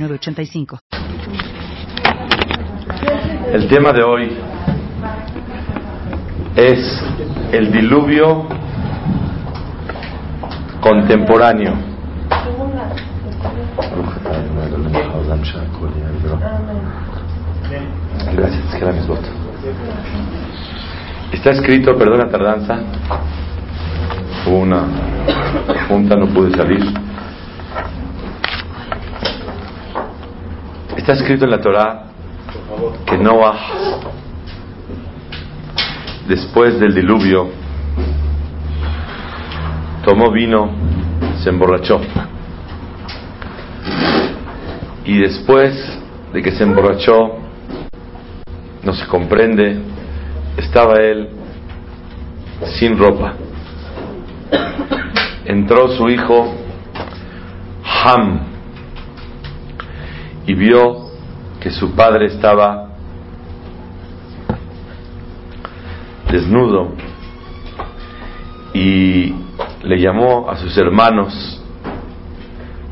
906985. El tema de hoy es el diluvio contemporáneo. Gracias, que votos. Está escrito, perdón la tardanza, hubo una junta, no pude salir. Está escrito en la Torah que Noah, después del diluvio, tomó vino, se emborrachó. Y después de que se emborrachó, no se comprende, estaba él sin ropa. Entró su hijo Ham y vio que su padre estaba desnudo y le llamó a sus hermanos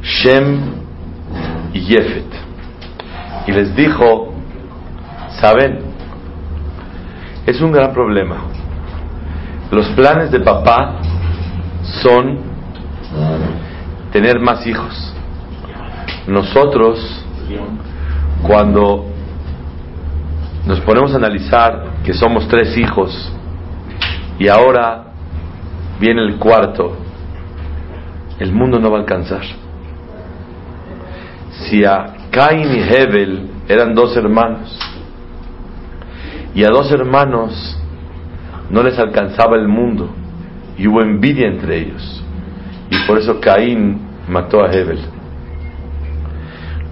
Shem y Jefet y les dijo, ¿saben? Es un gran problema. Los planes de papá son tener más hijos. Nosotros, cuando nos ponemos a analizar que somos tres hijos y ahora viene el cuarto, el mundo no va a alcanzar. Si a Cain y Hebel eran dos hermanos y a dos hermanos no les alcanzaba el mundo y hubo envidia entre ellos y por eso Caín mató a Hebel.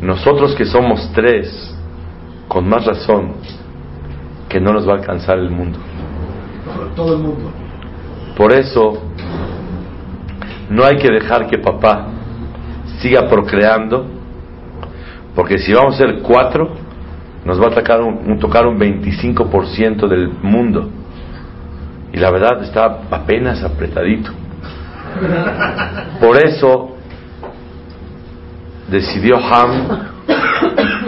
Nosotros que somos tres, con más razón, que no nos va a alcanzar el mundo. Todo el mundo. Por eso, no hay que dejar que papá siga procreando, porque si vamos a ser cuatro, nos va a tocar un, un tocar un 25% del mundo. Y la verdad está apenas apretadito. Por eso decidió Ham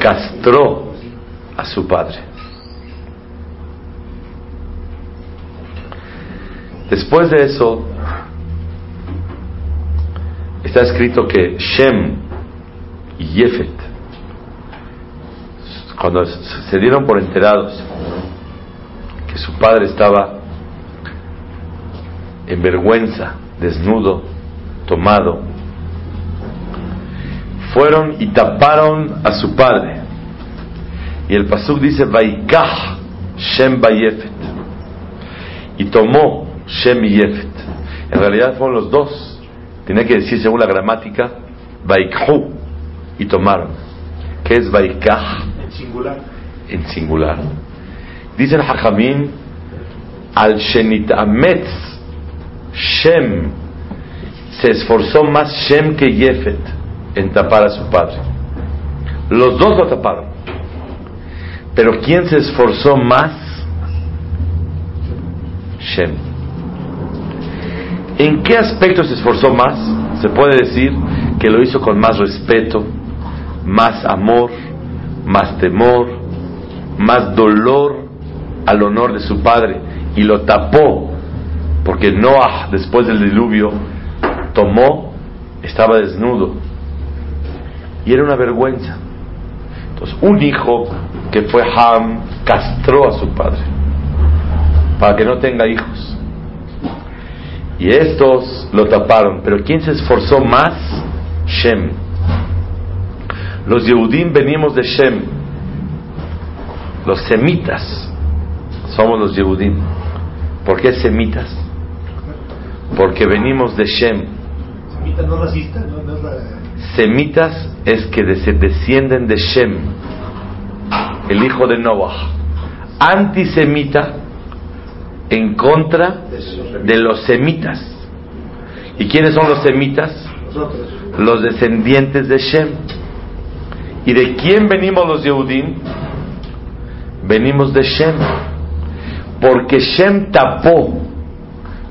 castró a su padre. Después de eso, está escrito que Shem y Jefet, cuando se dieron por enterados que su padre estaba en vergüenza, desnudo, tomado, fueron y taparon a su padre. Y el pasuk dice, Vaikah Shem Bayefet. Y tomó Shem y Yefet. En realidad fueron los dos. Tenía que decir según la gramática, Vaikhu. Y tomaron. ¿Qué es Vaikah? En singular. En singular. Dice el Hajamim, al Shenitametz Shem se esforzó más Shem que Yefet en tapar a su padre. Los dos lo taparon. Pero ¿quién se esforzó más? Shem. ¿En qué aspecto se esforzó más? Se puede decir que lo hizo con más respeto, más amor, más temor, más dolor al honor de su padre y lo tapó porque Noah después del diluvio tomó, estaba desnudo y era una vergüenza. Entonces, un hijo que fue Ham castró a su padre para que no tenga hijos. Y estos lo taparon. Pero ¿quién se esforzó más? Shem. Los Yehudim venimos de Shem. Los semitas somos los Yehudim. ¿Por qué semitas? Porque venimos de Shem. ¿Semita no racista? ¿No, no es la... Semitas es que se descienden de Shem, el hijo de Noah. Antisemita en contra de los semitas. ¿Y quiénes son los semitas? Los descendientes de Shem. ¿Y de quién venimos los Yehudim? Venimos de Shem. Porque Shem tapó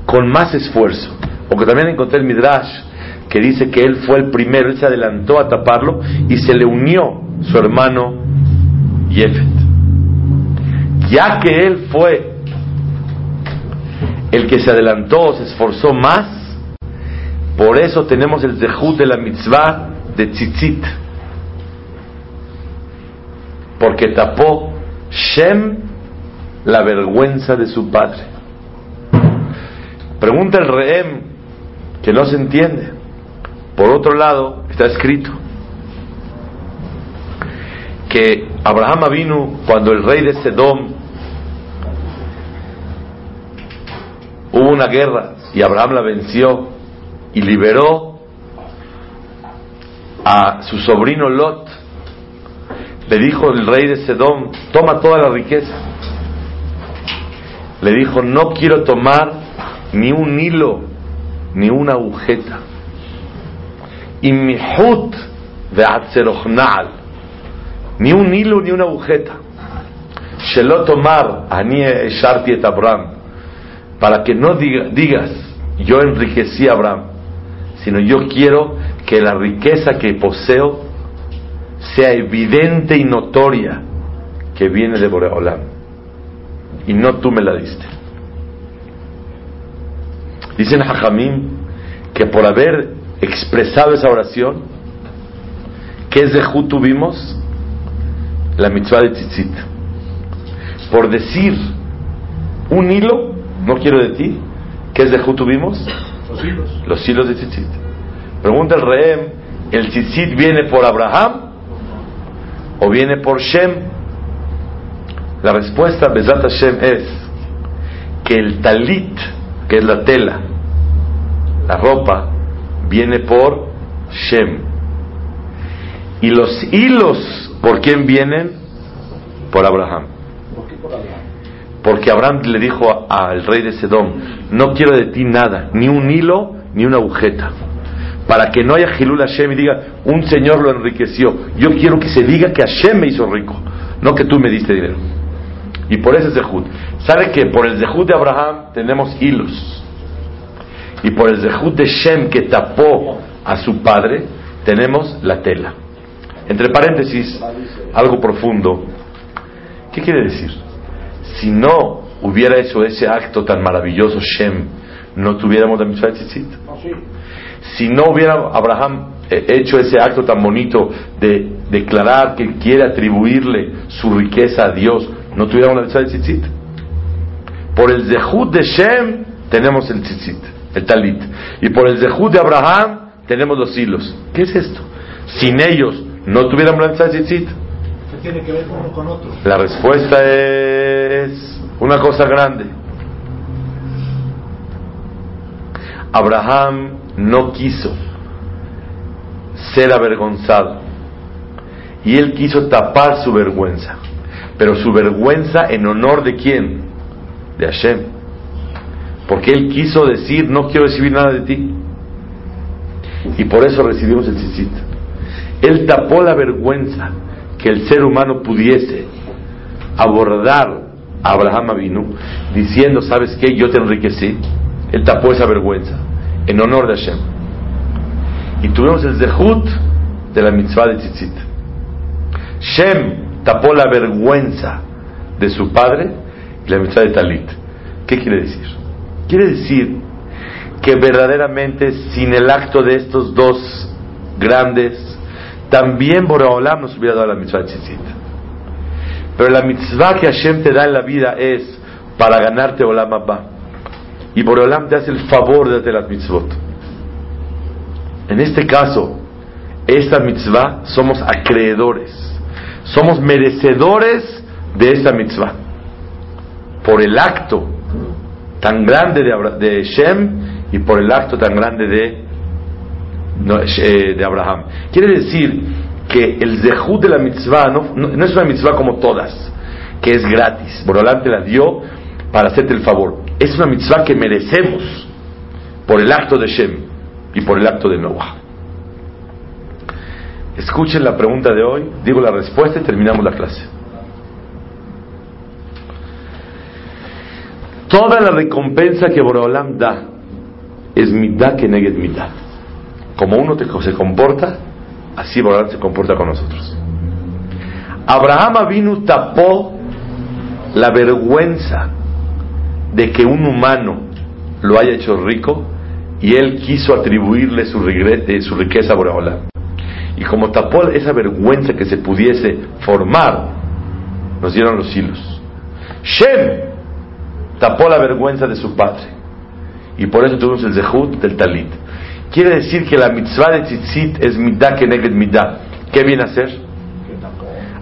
con más esfuerzo. Porque también encontré el Midrash que dice que él fue el primero, él se adelantó a taparlo y se le unió su hermano Yefet. Ya que él fue el que se adelantó, se esforzó más, por eso tenemos el zehut de la mitzvah de tzitzit. Porque tapó Shem la vergüenza de su padre. Pregunta el Rehem, que no se entiende. Por otro lado, está escrito que Abraham vino cuando el rey de Sedom hubo una guerra y Abraham la venció y liberó a su sobrino Lot. Le dijo el rey de Sedom, toma toda la riqueza. Le dijo, no quiero tomar ni un hilo, ni una agujeta. Y mi hut de ni un hilo ni una agujeta. Shelo tomar ani esharti et Abraham, para que no digas, yo enriquecí a Abraham, sino yo quiero que la riqueza que poseo sea evidente y notoria que viene de Boreolam, y no tú me la diste. Dicen Jajamim que por haber expresado esa oración, ¿qué es de tuvimos? La mitzvah de tzitzit. Por decir un hilo, no quiero de ti, ¿qué es de tuvimos? Los hilos. Los hilos de tzitzit. Pregunta el rehem, ¿el tzitzit viene por Abraham o viene por Shem? La respuesta, Besat Hashem, es que el talit, que es la tela, la ropa, viene por Shem. Y los hilos, ¿por quién vienen? Por Abraham. Porque Abraham le dijo al rey de Sedón, no quiero de ti nada, ni un hilo, ni una agujeta. Para que no haya Gilul Hashem y diga, un señor lo enriqueció. Yo quiero que se diga que Hashem me hizo rico, no que tú me diste dinero. Y por ese Zehut. ¿Sabe que por el Zehut de Abraham tenemos hilos? Y por el Zehut de Shem que tapó a su padre, tenemos la tela. Entre paréntesis, algo profundo. ¿Qué quiere decir? Si no hubiera hecho ese acto tan maravilloso Shem, no tuviéramos la mitzvah de tzitzit. Si no hubiera Abraham eh, hecho ese acto tan bonito de declarar que quiere atribuirle su riqueza a Dios, no tuviéramos la mitzvah de tzitzit. Por el zehut de Shem tenemos el tzitzit el talit. Y por el Zehut de Abraham tenemos los hilos. ¿Qué es eesto? Sin ellos no tuviéramos la tzitzit. ¿Qué tiene que ver uno con otro? La respuesta es una cosa grande. Abraham no quiso ser avergonzado y él quiso tapar su vergüenza, pero su vergüenza en honor de quién? De Hashem porque él quiso decir, no quiero recibir nada de ti. Y por eso recibimos el tzitzit. Él tapó la vergüenza que el ser humano pudiese abordar a Abraham Avinu diciendo, ¿sabes qué? Yo te enriquecí. Él tapó esa vergüenza en honor de Hashem. Y tuvimos el zehut de la mitzvah de tzitzit. Shem tapó la vergüenza de su padre y la mitzvah de talit. ¿Qué quiere decir? Quiere decir que verdaderamente sin el acto de estos dos grandes, también Boreolam nos hubiera dado la mitzvah tzitzit. Pero la mitzvah que Hashem te da en la vida es para ganarte Olam Abba. Y Boreolam te hace el favor de darte las mitzvot. En este caso, esta mitzvah somos acreedores, somos merecedores de esta mitzvah. Por el acto tan grande de, Shem y por el acto tan grande de, eh, de Abraham. Quiere decir que el zehut de la mitzvah no, no, es una mitzvah como todas, que es gratis. Borolam te la dio para hacerte el favor. Es una mitzvah que merecemos por el acto de Shem y por el acto de Noah. Escuchen la pregunta de hoy, digo la respuesta y terminamos la clase. Toda la recompensa que Borolam da es mitad que negue mitad. Como uno se comporta, así Borolam se comporta con nosotros. Abraham vino tapó la vergüenza de que un humano lo haya hecho rico y él quiso atribuirle su, riqueza a Borolam. Y como tapó esa vergüenza que se pudiese formar, nos dieron los hilos. Shem tapó la vergüenza de su padre. Y por eso tuvimos el zehut del talit. Quiere decir que la mitzvah de tzitzit es midah que neged midah. ¿Qué viene a hacer?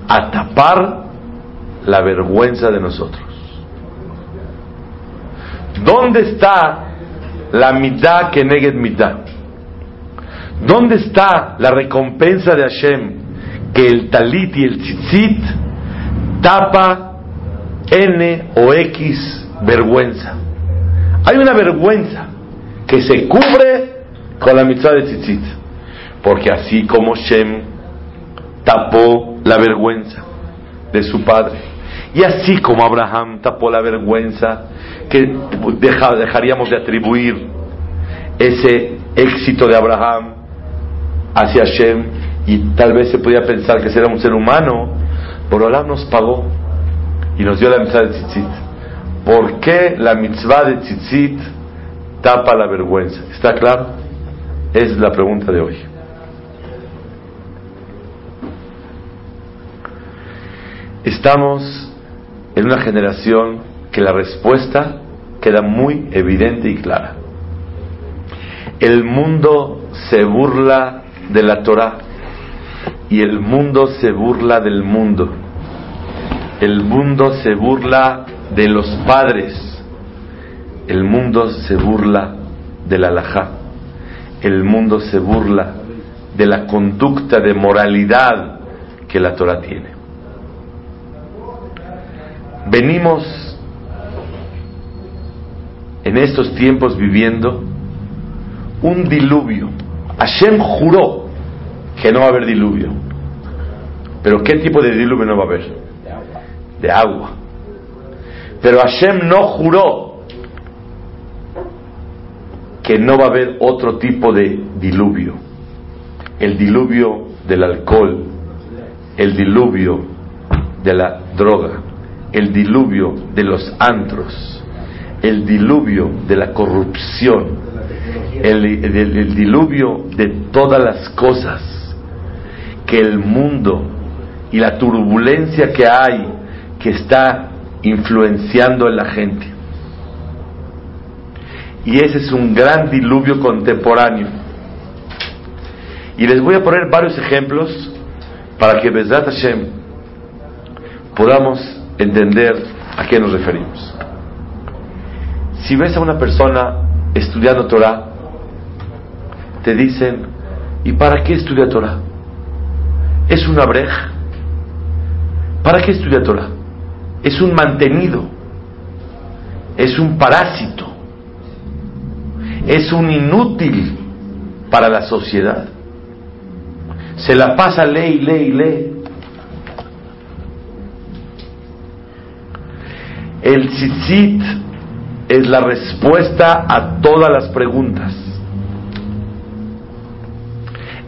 A tapar la vergüenza de nosotros. ¿Dónde está la midah que neged midah? ¿Dónde está la recompensa de Hashem que el talit y el tzitzit tapa N o X vergüenza. Hay una vergüenza que se cubre con la mitzvah de tzitzit. Porque así como Shem tapó la vergüenza de su padre, y así como Abraham tapó la vergüenza que dejaríamos de atribuir ese éxito de Abraham hacia Shem, y tal vez se podía pensar que era un ser humano, Borolam nos pagó y nos dio la mitzvah de tzitzit. ¿Por qué la mitzvah de tzitzit tapa la vergüenza? ¿Está claro? Es la pregunta de hoy. Estamos en una generación que la respuesta queda muy evidente y clara. El mundo se burla de la Torah y el mundo se burla del mundo. El mundo se burla de los padres, el mundo se burla de la alajá, el mundo se burla de la conducta de moralidad que la Torah tiene. Venimos en estos tiempos viviendo un diluvio. Hashem juró que no va a haber diluvio. Pero ¿qué tipo de diluvio no va a haber? De agua. Pero Hashem no juró que no va a haber otro tipo de diluvio. El diluvio del alcohol, el diluvio de la droga, el diluvio de los antros, el diluvio de la corrupción, el, el diluvio de todas las cosas que el mundo y la turbulencia que hay, que está influenciando en la gente. Y ese es un gran diluvio contemporáneo. Y les voy a poner varios ejemplos para que Bezrat Hashem podamos entender a qué nos referimos. Si ves a una persona estudiando Torah, te dicen, ¿y para qué estudia Torah? ¿Es una breja? ¿Para qué estudia Torah? Es un mantenido, es un parásito, es un inútil para la sociedad. Se la pasa ley, ley, ley. El tzitzit es la respuesta a todas las preguntas.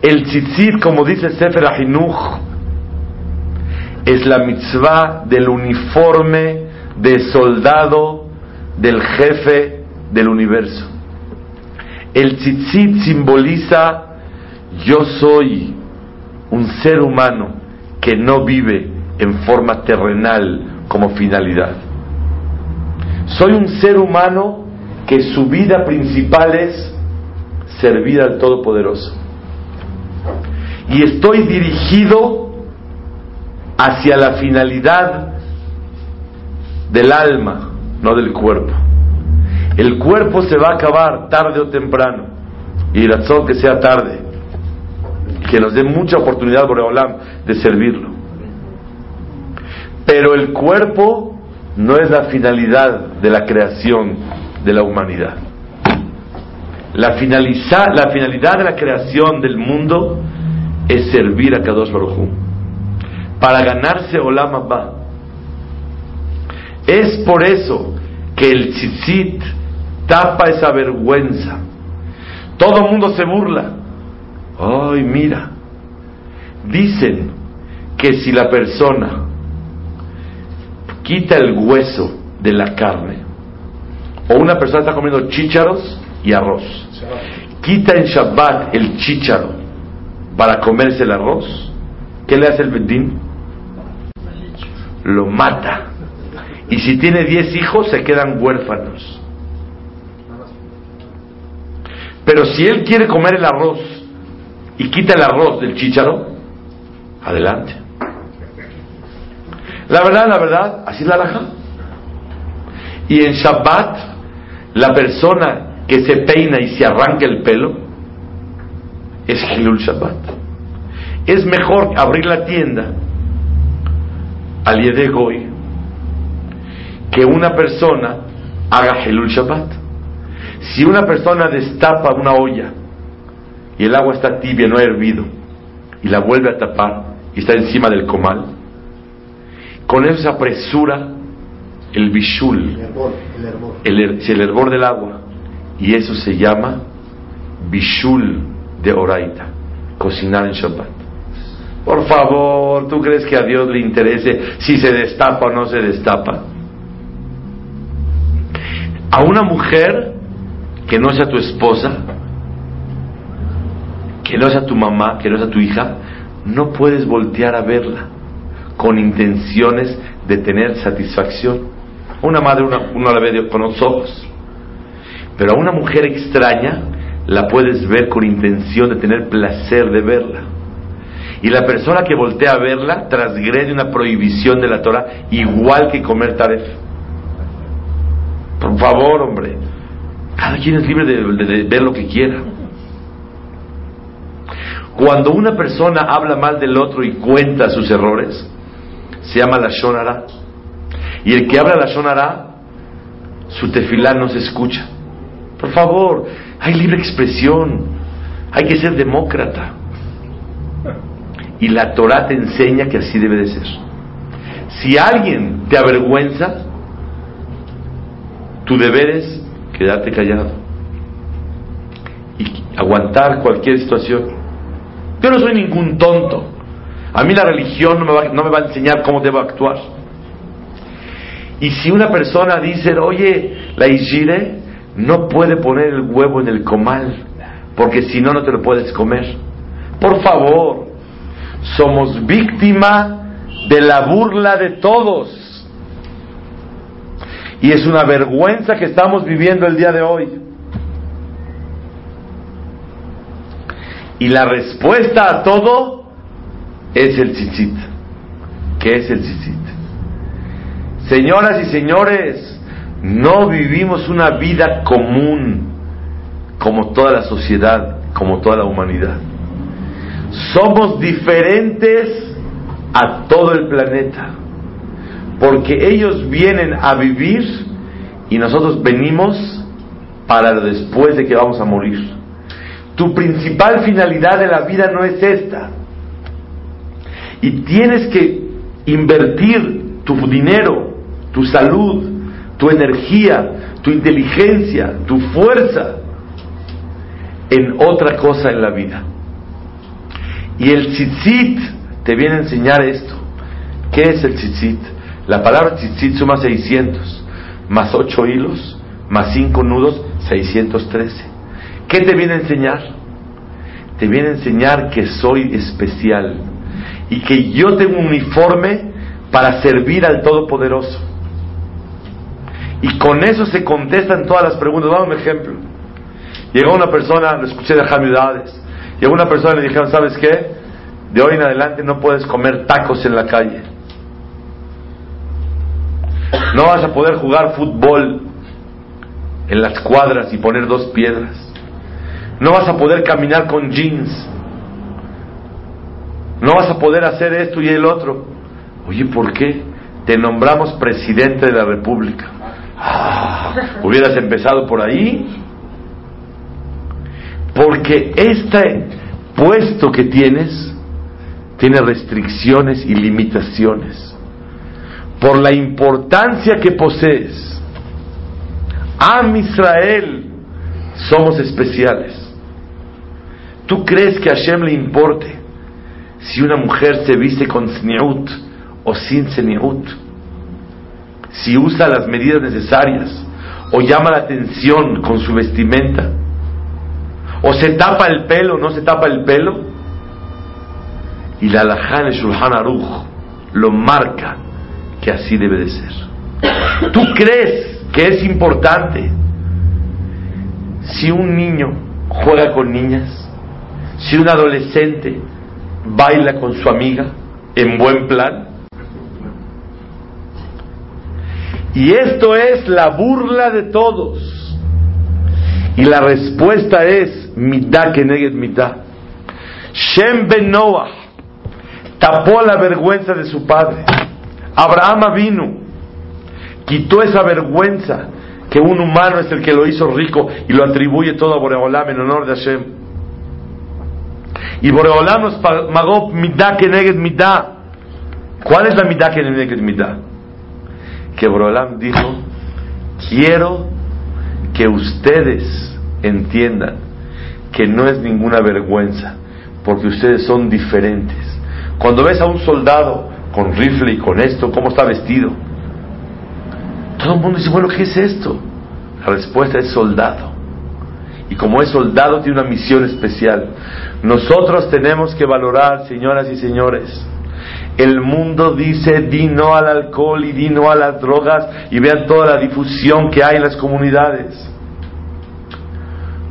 El tzitzit, como dice Sefer Ahinuch, es la mitzvah del uniforme de soldado del jefe del universo. El tzitzit simboliza yo soy un ser humano que no vive en forma terrenal como finalidad. Soy un ser humano que su vida principal es servir al Todopoderoso. Y estoy dirigido hacia la finalidad del alma, no del cuerpo. El cuerpo se va a acabar tarde o temprano, y razón que sea tarde, que nos dé mucha oportunidad, Boreolam, de servirlo. Pero el cuerpo no es la finalidad de la creación de la humanidad. La, la finalidad de la creación del mundo es servir a Kadosh Baruj para ganarse Olam Abba. Es por eso que el tzitzit tapa esa vergüenza. Todo el mundo se burla. Ay, mira. Dicen que si la persona quita el hueso de la carne, o una persona está comiendo chícharos y arroz, quita en Shabbat el chícharo para comerse el arroz, ¿qué le hace el bedín? Lo mata. Y si tiene diez hijos, se quedan huérfanos. Pero si él quiere comer el arroz y quita el arroz del chícharo, adelante. La verdad, la verdad, así la laja. Y en Shabbat, la persona que se peina y se arranca el pelo es Hilul Shabbat. Es mejor abrir la tienda al Yedegoy que una persona haga Hilul Shabbat. Si una persona destapa una olla y el agua está tibia, no ha hervido, y la vuelve a tapar y está encima del comal, con eso se apresura el bishul, el hervor, el hervor del agua, y eso se llama bishul de oraita, cocinar en Shabbat. Por favor, ¿tú crees que a Dios le interese si se destapa o no se destapa? A una mujer que no sea tu esposa, que no sea tu mamá, que no sea tu hija, no puedes voltear a verla con intenciones de tener satisfacción. Una madre uno la ve con los ojos, pero a una mujer extraña la puedes ver con intención de tener placer de verla. Y la persona que voltea a verla transgrede una prohibición de la Torah igual que comer taref. Por favor, hombre. Cada quien es libre de, ver lo que quiera. Cuando una persona habla mal del otro y cuenta sus errores, se llama la shonara. Y el que habla la shonara, su tefilá no se escucha. Por favor, hay libre expresión, hay que ser demócrata. Y la Torah te enseña que así debe de ser. Si alguien te avergüenza, tu deber es quedarte callado y aguantar cualquier situación. Yo no soy ningún tonto. A mí la religión no me va, no me va a enseñar cómo debo actuar. Y si una persona dice, oye, la Ishire no puede poner el huevo en el comal, porque si no, no te lo puedes comer. Por favor, somos víctima de la burla de todos. Y es una vergüenza que estamos viviendo el día de hoy. Y la respuesta a todo es el tzitzit. ¿Qué es el tzitzit? Señoras y señores, no vivimos una vida común como toda la sociedad, como toda la humanidad. Somos diferentes a todo el planeta porque ellos vienen a vivir y nosotros venimos para después de que vamos a morir. Tu principal finalidad de la vida no es esta. Y tienes que invertir tu dinero, tu salud, tu energía, tu inteligencia, tu fuerza en otra cosa en la vida. Y el tzitzit te viene a enseñar esto. ¿Qué es el tzitzit? La palabra tzitzit suma 600, más 8 hilos, más 5 nudos, 613. ¿Qué te viene a enseñar? Te viene a enseñar que soy especial y que yo tengo un uniforme para servir al Todopoderoso. Y con eso se contestan todas las preguntas. Dame un ejemplo. Llegó una persona, lo escuché de Jamidades, llegó una persona y le dijeron, ¿sabes qué? De hoy en adelante no puedes comer tacos en la calle. No vas a poder jugar fútbol en las cuadras y poner dos piedras. No vas a poder caminar con jeans. no vas a poder hacer esto y el otro. Oye, ¿por qué? Te nombramos presidente de la República. Ah, hubieras empezado por ahí. Porque este puesto que tienes tiene restricciones y limitaciones. Por la importancia que posees. Am Israel somos especiales. ¿Tú crees que a Hashem le importe si una mujer se viste con sniut o sin sniut? Si usa las medidas necesarias o llama la atención con su vestimenta? ¿O se tapa el pelo no se tapa el pelo? Y la Alajá en Shulchan Aruch lo marca que así debe de ser. ¿Tú crees que es importante si un niño juega con niñas? Si un adolescente baila con su amiga en buen plan. Y esto es la burla de todos. Y la respuesta es mitad que mitad. Shem ben Noah tapó la vergüenza de su padre. Abraham vino, quitó esa vergüenza que un humano es el que lo hizo rico y lo atribuye todo a Boreolam en honor de Hashem. Y Boreolam nos pagó mitad que mitad. ¿Cuál es la mitad que mitad? Que Boreolam dijo, quiero que ustedes entiendan que no es ninguna vergüenza, porque ustedes son diferentes. Cuando ves a un soldado con rifle y con esto, ¿cómo está vestido? Todo el mundo dice, bueno, ¿qué es esto? La respuesta es soldado. Y como es soldado, tiene una misión especial. Nosotros tenemos que valorar, señoras y señores, el mundo dice di no al alcohol y di no a las drogas y vean toda la difusión que hay en las comunidades.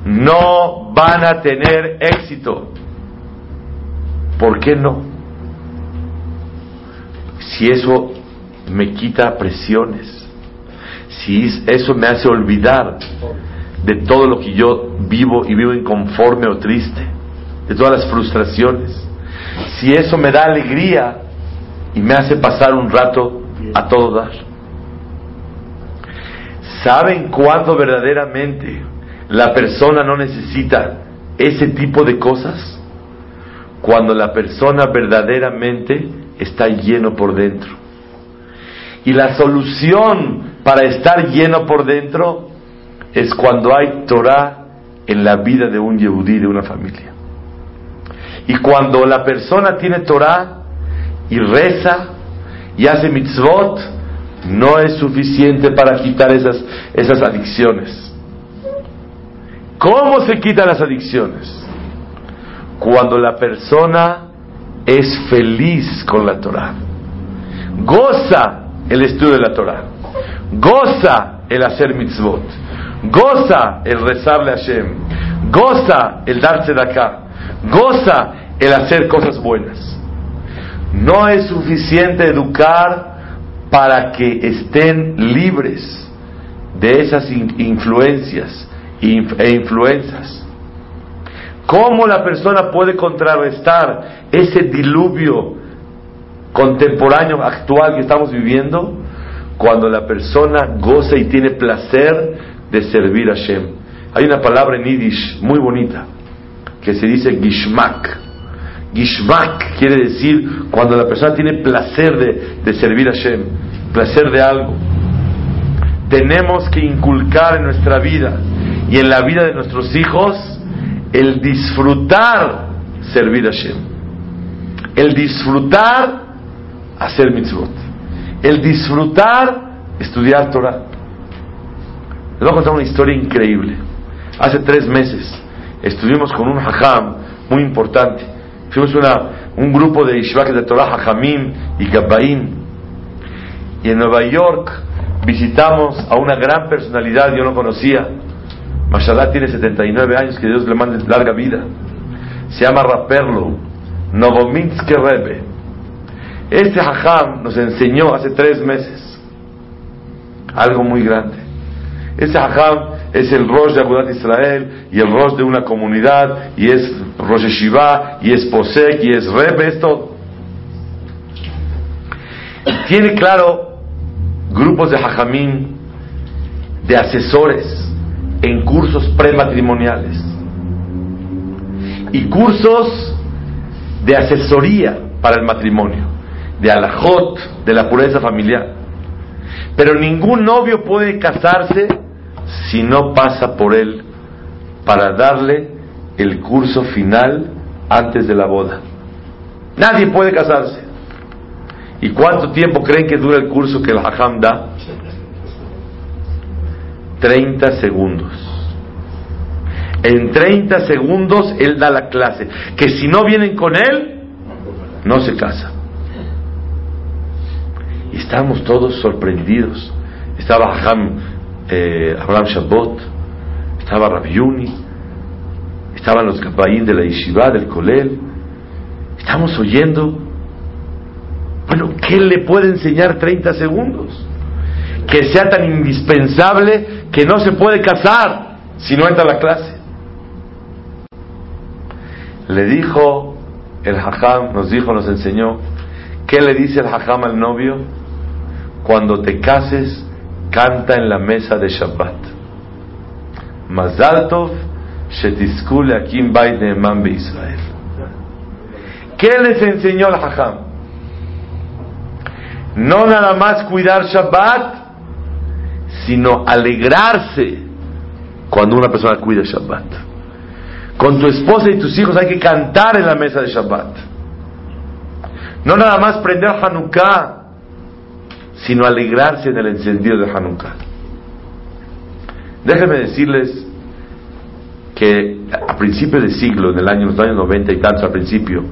No van a tener éxito. ¿Por qué no? Si eso me quita presiones, si eso me hace olvidar de todo lo que yo vivo y vivo inconforme o triste, de todas las frustraciones. Si eso me da alegría y me hace pasar un rato a todo dar. ¿Saben cuándo verdaderamente la persona no necesita ese tipo de cosas? Cuando la persona verdaderamente está lleno por dentro. Y la solución para estar lleno por dentro es cuando hay Torah en la vida de un Yehudí, de una familia. Y cuando la persona tiene Torah y reza y hace mitzvot, no es suficiente para quitar esas, esas adicciones. ¿Cómo se quitan las adicciones? Cuando la persona es feliz con la Torah. Goza el estudio de la Torah. Goza el hacer mitzvot Goza el rezarle a Hashem. Goza el darse de acá. Goza el hacer cosas buenas. No es suficiente educar para que estén libres de esas influencias e influencias. ¿Cómo la persona puede contrarrestar ese diluvio contemporáneo actual que estamos viviendo? Cuando la persona goza y tiene placer de servir a Hashem. Hay una palabra en Yiddish muy bonita que se dice gishmak. Gishmak quiere decir cuando la persona tiene placer de, de servir a Hashem, placer de algo. Tenemos que inculcar en nuestra vida y en la vida de nuestros hijos el disfrutar servir a Hashem. El disfrutar hacer mitzvot. El disfrutar estudiar Torah. Les voy a contar una historia increíble. Hace tres meses estuvimos con un hajam muy importante. Fuimos una, un grupo de Ishvak de Torah, Hajamim y Gabbaim. Y en Nueva York visitamos a una gran personalidad, yo no conocía. Mashallah tiene 79 años, que Dios le mande larga vida. Se llama Raperlo, Novominske Rebbe. Este hajam nos enseñó hace tres meses algo muy grande. Ese hajam es el Rosh de Agudat Israel y el Rosh de una comunidad y es Rosh Shiva y es Posek y es Rebe, es todo. Tiene claro grupos de Hajamim, de asesores en cursos prematrimoniales y cursos de asesoría para el matrimonio, de alajot, de la pureza familiar. Pero ningún novio puede casarse si no pasa por él para darle el curso final antes de la boda. Nadie puede casarse. ¿Y cuánto tiempo creen que dura el curso que el hajam da? 30 segundos. En 30 segundos él da la clase. Que si no vienen con él, no se casa. Y estábamos todos sorprendidos. Estaba eh, Abraham Shabbat, estaba Rabiuni, estaban los Kabaín de la Yeshiva, del Kolel. Estamos oyendo. Bueno, ¿qué le puede enseñar 30 segundos? Que sea tan indispensable que no se puede casar si no entra a la clase. Le dijo el hajam, nos dijo, nos enseñó, ¿qué le dice el hajam al novio? Cuando te cases, canta en la mesa de Shabbat. Mazal Tov Shetiskule Akim. ¿Qué les enseñó el hajam? No nada más cuidar Shabbat, sino alegrarse cuando una persona cuida Shabbat. Con tu esposa y tus hijos hay que cantar en la mesa de Shabbat. No nada más prender Hanukkah, sino alegrarse en el encendido de Hanukkah. Déjenme decirles que a principios de siglo, en el año, los años 90 y tantos al principio,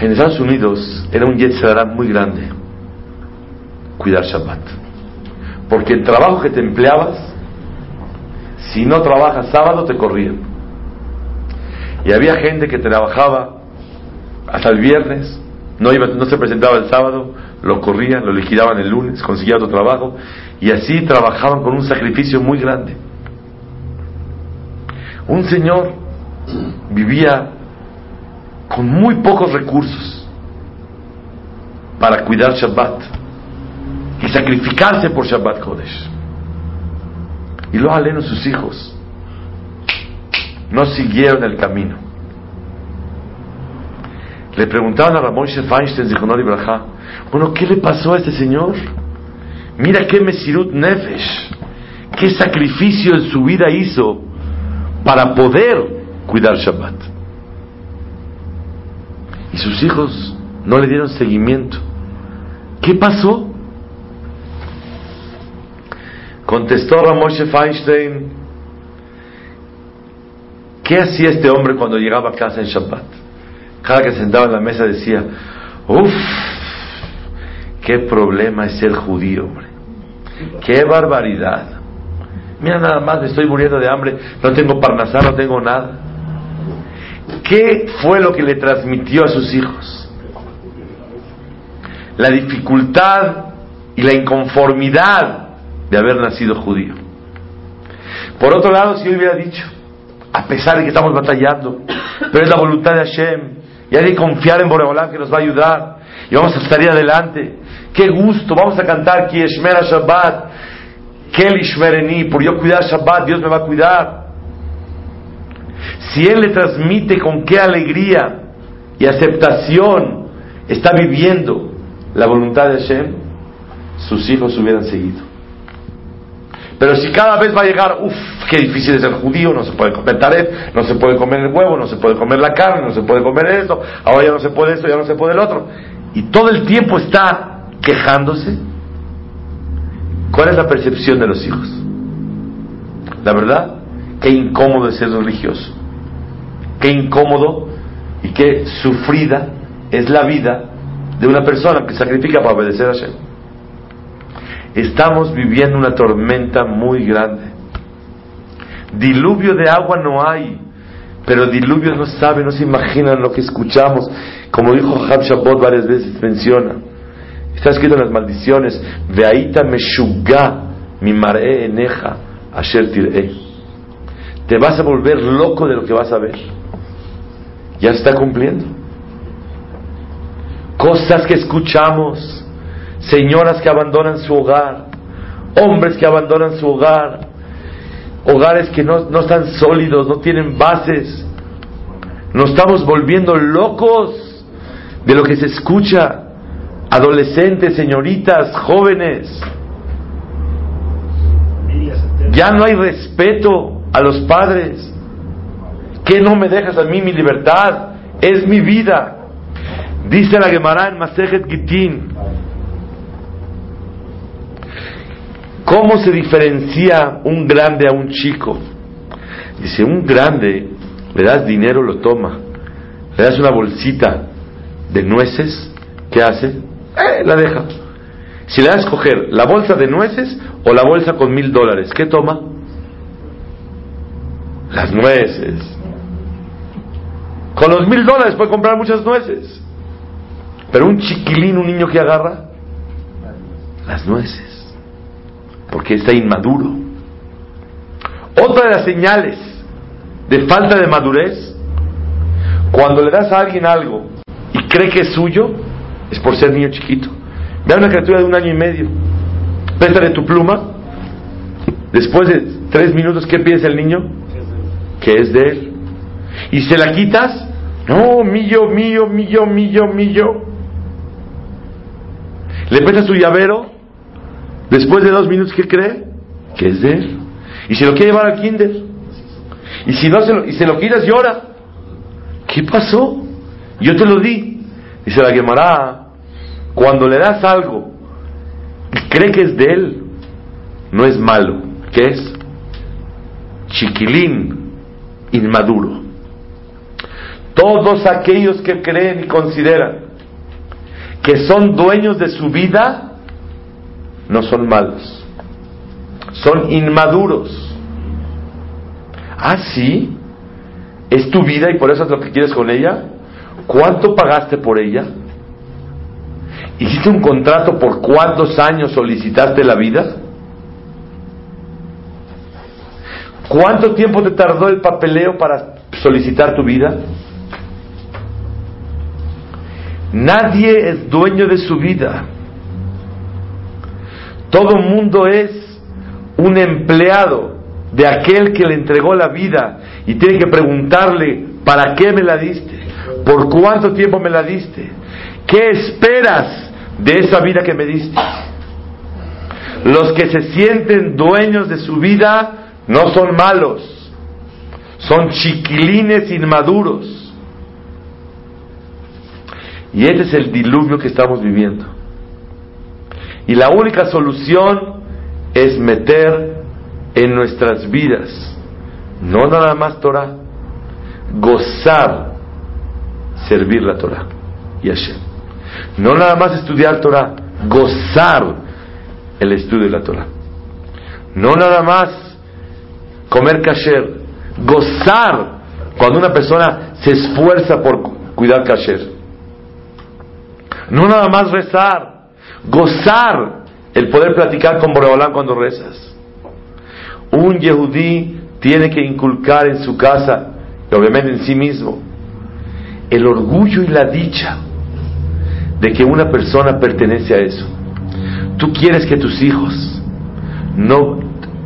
en Estados Unidos era un yetzirah muy grande cuidar Shabbat. Porque el trabajo que te empleabas, si no trabajas sábado, te corrían. Y había gente que trabajaba hasta el viernes, no, iba, no se presentaba el sábado, lo corrían, lo liquidaban el lunes, conseguía otro trabajo, y así trabajaban con un sacrificio muy grande. Un señor vivía con muy pocos recursos para cuidar Shabbat y sacrificarse por Shabbat Kodesh. Y lo aleno sus hijos no siguieron el camino. Le preguntaban a Ramón Feinstein, dijo no bueno, ¿qué le pasó a este señor? Mira qué Mesirut Nefesh, qué sacrificio en su vida hizo para poder cuidar Shabbat. Y sus hijos no le dieron seguimiento. ¿Qué pasó? Contestó Ramoshe Feinstein, ¿qué hacía este hombre cuando llegaba a casa en Shabbat? Cada que se sentaba en la mesa decía, uff, qué problema es ser judío, hombre. Qué barbaridad. Mira nada más, me estoy muriendo de hambre, no tengo parnasá, no tengo nada. ¿Qué fue lo que le transmitió a sus hijos? La dificultad y la inconformidad de haber nacido judío. Por otro lado, si él hubiera dicho, a pesar de que estamos batallando, pero es la voluntad de Hashem, y hay que confiar en Boreolán que nos va a ayudar, y vamos a salir adelante. Qué gusto, vamos a cantar Ki Eshmera Shabbat, Kel Ishmereni, por yo cuidar Shabbat, Dios me va a cuidar. Si él le transmite con qué alegría y aceptación está viviendo la voluntad de Hashem, sus hijos hubieran seguido. Pero si cada vez va a llegar, uff, qué difícil es ser judío, no se puede comer taret, no se puede comer el huevo, no se puede comer la carne, no se puede comer esto, ahora ya no se puede esto, ya no se puede el otro. Y todo el tiempo está quejándose. ¿Cuál es la percepción de los hijos? La verdad, qué incómodo es ser religioso. Qué incómodo y qué sufrida es la vida de una persona que sacrifica para obedecer a Hashem. Estamos viviendo una tormenta muy grande. Diluvio de agua no hay, pero diluvio no sabe, no se imaginan lo que escuchamos. Como dijo Hab varias veces, menciona. Está escrito en las maldiciones, Veaita Meshugá mi maré eneja asher tiré. Te vas a volver loco de lo que vas a ver. Ya se está cumpliendo. Cosas que escuchamos, señoras que abandonan su hogar, hombres que abandonan su hogar, hogares que no, no están sólidos, no tienen bases. Nos estamos volviendo locos de lo que se escucha. Adolescentes, señoritas, jóvenes. Ya no hay respeto a los padres. ¿Qué no me dejas a mí mi libertad? Es mi vida. Dice la Gemara en Masejet Gitin. ¿Cómo se diferencia un grande a un chico? Dice, un grande le das dinero, lo toma. Le das una bolsita de nueces, ¿qué hace? Eh, la deja. Si le das a escoger la bolsa de nueces o la bolsa con mil dólares, ¿qué toma? Las nueces. Con los mil dólares puede comprar muchas nueces. Pero un chiquilín, un niño que agarra las nueces. Porque está inmaduro. Otra de las señales de falta de madurez, cuando le das a alguien algo y cree que es suyo, es por ser niño chiquito. Ve a una criatura de un año y medio, préstale tu pluma, después de tres minutos, ¿qué piensa el niño? Que es de él. Y se la quitas, no, mío, mío, mío, mío, mío. Le prestas su llavero, después de dos minutos, ¿qué cree? Que es de él. Y se lo quiere llevar al kinder. Y si no se lo, y se lo quitas, llora. ¿Qué pasó? Yo te lo di. Dice la quemará. Cuando le das algo y cree que es de él, no es malo. ¿Qué es? Chiquilín, inmaduro. Todos aquellos que creen y consideran que son dueños de su vida, no son malos. Son inmaduros. Ah, sí, es tu vida y por eso es lo que quieres con ella. ¿Cuánto pagaste por ella? ¿Hiciste un contrato por cuántos años solicitaste la vida? ¿Cuánto tiempo te tardó el papeleo para solicitar tu vida? Nadie es dueño de su vida. Todo mundo es un empleado de aquel que le entregó la vida y tiene que preguntarle, ¿para qué me la diste? ¿Por cuánto tiempo me la diste? ¿Qué esperas de esa vida que me diste? Los que se sienten dueños de su vida no son malos, son chiquilines inmaduros. Y este es el diluvio que estamos viviendo. Y la única solución es meter en nuestras vidas, no nada más Torah, gozar servir la Torah y Hashem. No nada más estudiar Torah, gozar el estudio de la Torah. No nada más comer kasher, gozar cuando una persona se esfuerza por cuidar kasher. No nada más rezar, gozar el poder platicar con Boreolán cuando rezas. Un yehudí tiene que inculcar en su casa, y obviamente en sí mismo, el orgullo y la dicha de que una persona pertenece a eso. Tú quieres que tus hijos no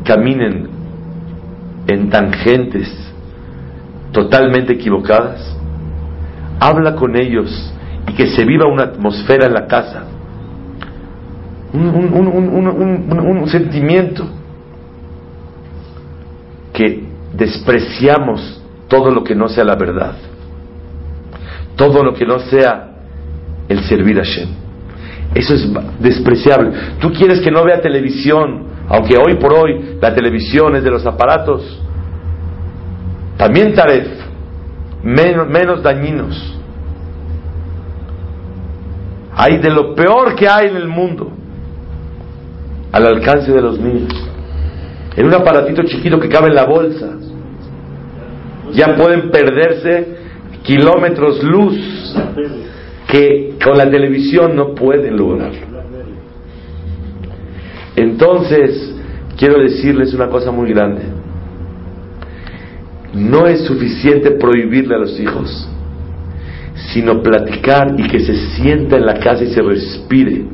caminen en tangentes totalmente equivocadas. Habla con ellos y que se viva una atmósfera en la casa, un, un sentimiento que despreciamos todo lo que no sea la verdad, todo lo que no sea el servir a Shem. Eso es despreciable. Tú quieres que no vea televisión, aunque hoy por hoy la televisión es de los aparatos, también taref, menos, menos dañinos. Hay de lo peor que hay en el mundo al alcance de los niños en un aparatito chiquito que cabe en la bolsa. Ya pueden perderse kilómetros luz que con la televisión no pueden lograrlo. Entonces, quiero decirles una cosa muy grande. No es suficiente prohibirle a los hijos, sino platicar y que se sienta en la casa y se respire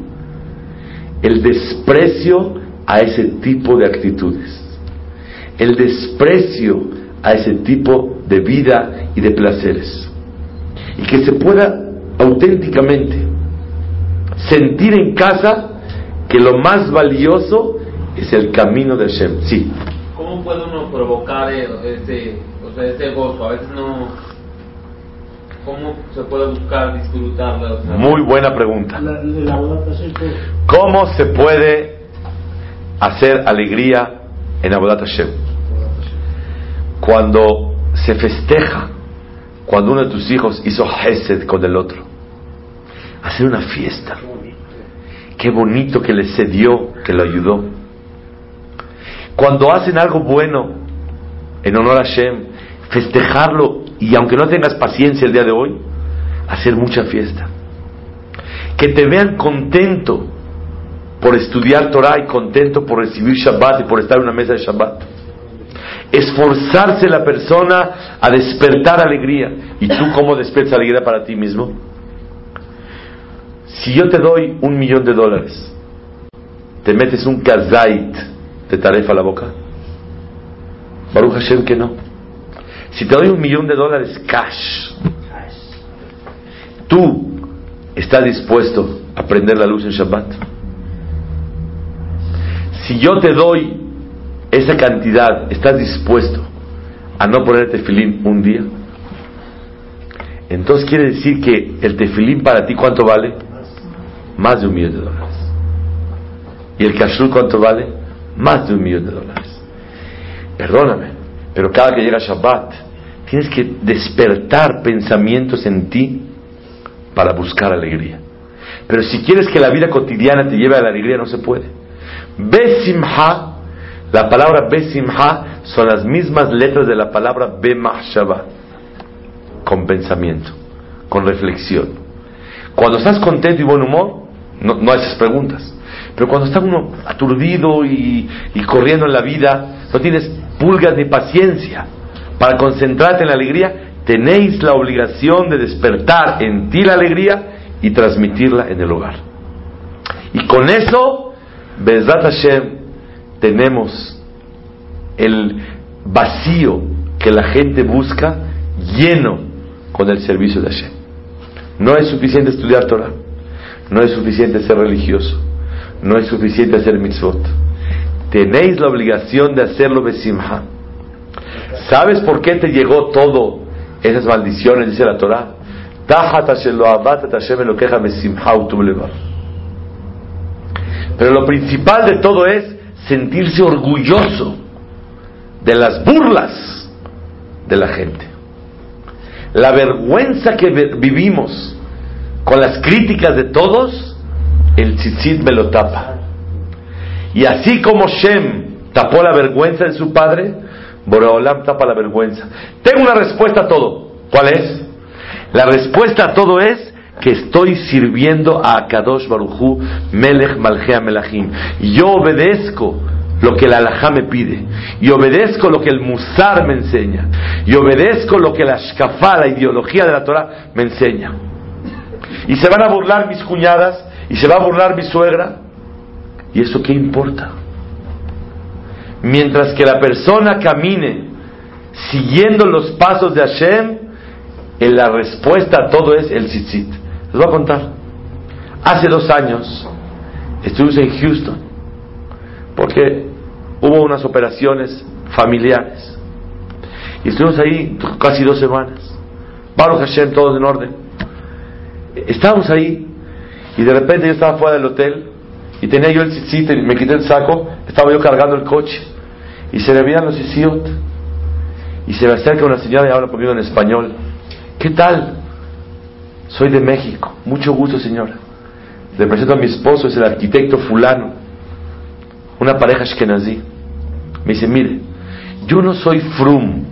el desprecio a ese tipo de actitudes, el desprecio a ese tipo de vida y de placeres, y que se pueda auténticamente sentir en casa que lo más valioso es el camino de Hashem. Sí. ¿Cómo puede uno provocar ese, o sea, ese gozo? A veces no. ¿Cómo se puede buscar disfrutarlo? Muy buena pregunta. La, la ¿Cómo se puede hacer alegría en Abodat Hashem? Cuando se festeja, cuando uno de tus hijos hizo Hesed con el otro. Hacer una fiesta. Qué bonito que le cedió, que lo ayudó. Cuando hacen algo bueno en honor a Hashem, festejarlo y aunque no tengas paciencia el día de hoy, hacer mucha fiesta. Que te vean contento por estudiar Torah y contento por recibir Shabbat y por estar en una mesa de Shabbat. Esforzarse la persona a despertar alegría. ¿Y tú cómo despiertas alegría para ti mismo? Si yo te doy un millón de dólares, te metes un kazait de tarefa la boca. Baruch Hashem que no. Si te doy un millón de dólares cash, tú estás dispuesto a prender la luz en Shabbat. Si yo te doy esa cantidad, ¿estás dispuesto a no poner tefilín un día? Entonces quiere decir que el tefilín para ti cuánto vale? Más de un millón de dólares. ¿Y el kashrut cuánto vale? Más de un millón de dólares. Perdóname, pero cada que llega Shabbat, tienes que despertar pensamientos en ti para buscar alegría. Pero si quieres que la vida cotidiana te lleve a la alegría, no se puede. Besimha, la palabra Besimha son las mismas letras de la palabra Bemahshaba, con pensamiento, con reflexión. Cuando estás contento y buen humor, no, no haces preguntas. Pero cuando está uno aturdido y, corriendo en la vida, no tienes pulgas ni paciencia para concentrarte en la alegría, tenéis la obligación de despertar en ti la alegría y transmitirla en el hogar. Y con eso, Bezrat Hashem, tenemos el vacío que la gente busca lleno con el servicio de Hashem. No es suficiente estudiar Torah, no es suficiente ser religioso, no es suficiente hacer mitzvot. Tenéis la obligación de hacerlo besimha. ¿Sabes por qué te llegó todo esas maldiciones? Dice la Torah. Pero lo principal de todo es sentirse orgulloso de las burlas de la gente. La vergüenza que vivimos con las críticas de todos, el tzitzit me lo tapa. Y así como Shem tapó la vergüenza de su padre, Boreolam tapa la vergüenza. Tengo una respuesta a todo. ¿Cuál es? La respuesta a todo es que estoy sirviendo a Kadosh Baruchu Melech Malchea Melachim. Yo obedezco lo que la alajá me pide. Y obedezco lo que el Musar me enseña. Y obedezco lo que la Shkafá, la ideología de la Torah, me enseña. Y se van a burlar mis cuñadas, y se va a burlar mi suegra. ¿Y eso qué importa? Mientras que la persona camine siguiendo los pasos de Hashem, en la respuesta a todo es el tzitzit. Les voy a contar. Hace dos años estuvimos en Houston porque hubo unas operaciones familiares y estuvimos ahí casi dos semanas. Baruch Hashem, todos en orden. Estábamos ahí y de repente yo estaba fuera del hotel y tenía yo el tzitzit me quité el saco, estaba yo cargando el coche y se me veían los isiot y se me acerca una señora y habla conmigo en español. ¿Qué tal? Soy de México. Mucho gusto, señora. Le presento a mi esposo, es el arquitecto fulano. Una pareja ashkenazí. Me dice, mire, yo no soy frum,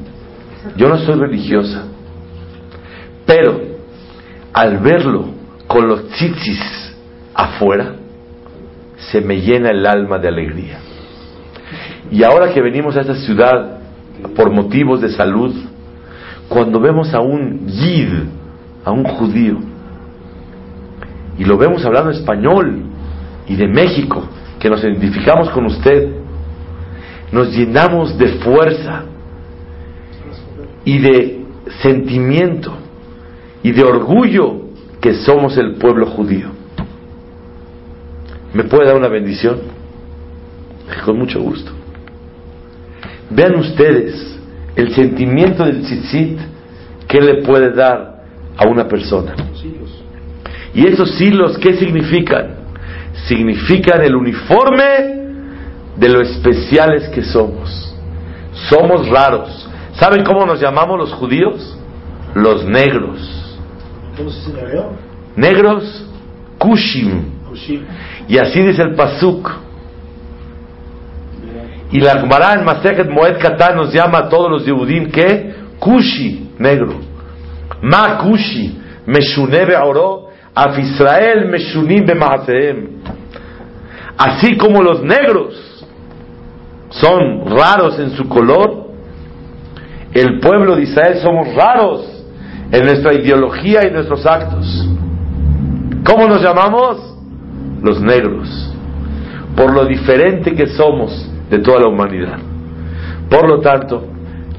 yo no soy religiosa, pero al verlo con los tzitzis afuera, se me llena el alma de alegría. Y ahora que venimos a esta ciudad por motivos de salud, cuando vemos a un yid, a un judío, y lo vemos hablando español y de México, que nos identificamos con usted, nos llenamos de fuerza y de sentimiento y de orgullo que somos el pueblo judío. ¿Me puede dar una bendición? Con mucho gusto. Vean ustedes el sentimiento del tzitzit que le puede dar a una persona. ¿Y esos hilos qué significan? Significan el uniforme de lo especiales que somos. Somos raros. ¿Saben cómo nos llamamos los judíos? Los negros. ¿Cómo se dice Negros, kushim. Y así dice el pasuk. Y la Gemara en Masejet Moed Katan nos llama a todos los Yehudim que Kushi, negro. Ma Kushi, Meshunebe Oro, Af Israel Meshunim Bemaaseem. Así como los negros son raros en su color, el pueblo de Israel somos raros en nuestra ideología y nuestros actos. ¿Cómo nos llamamos? Los negros. Por lo diferente que somos de toda la humanidad. Por lo tanto,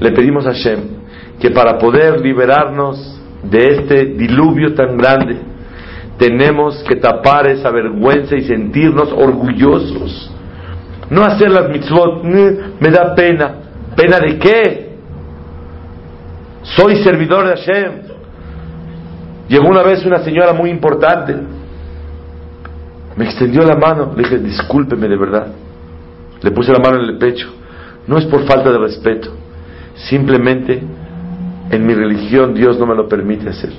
le pedimos a Shem que para poder liberarnos de este diluvio tan grande, tenemos que tapar esa vergüenza y sentirnos orgullosos. No hacer las mitzvot, me da pena. ¿Pena de qué? Soy servidor de Hashem. Llegó una vez una señora muy importante. Me extendió la mano. Le dije, discúlpeme de verdad. Le puse la mano en el pecho. No es por falta de respeto. Simplemente en mi religión Dios no me lo permite hacer.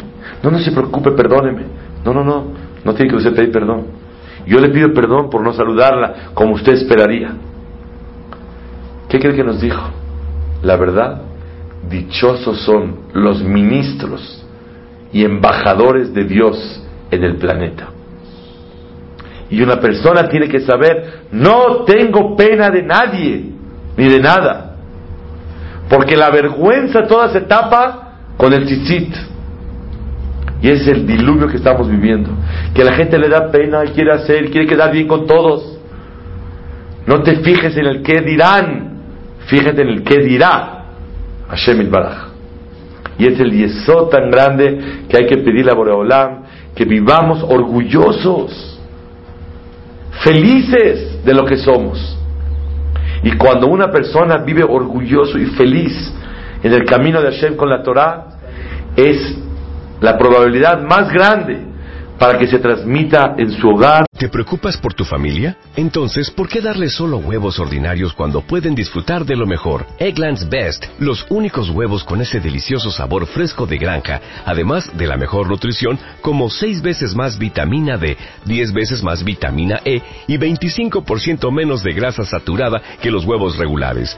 No, no se preocupe, perdóneme. No, no, no. No tiene que usted pedir perdón. Yo le pido perdón por no saludarla como usted esperaría. ¿Qué cree que nos dijo? La verdad, dichosos son los ministros y embajadores de Dios en el planeta. Y una persona tiene que saber, no tengo pena de nadie, ni de nada. Porque la vergüenza toda se tapa con el tzitzit. Y es el diluvio que estamos viviendo. Que la gente le da pena y quiere hacer, quiere quedar bien con todos. No te fijes en el qué dirán, fíjate en el qué dirá Hashem Baraj. Y es el yeso tan grande que hay que pedirle a Boreolam que vivamos orgullosos felices de lo que somos. Y cuando una persona vive orgulloso y feliz en el camino de Hashem con la Torah, es la probabilidad más grande para que se transmita en su hogar. ¿Te preocupas por tu familia? Entonces, ¿por qué darles solo huevos ordinarios cuando pueden disfrutar de lo mejor? Eggland's Best, los únicos huevos con ese delicioso sabor fresco de granja, además de la mejor nutrición, como 6 veces más vitamina D, 10 veces más vitamina E y 25% menos de grasa saturada que los huevos regulares,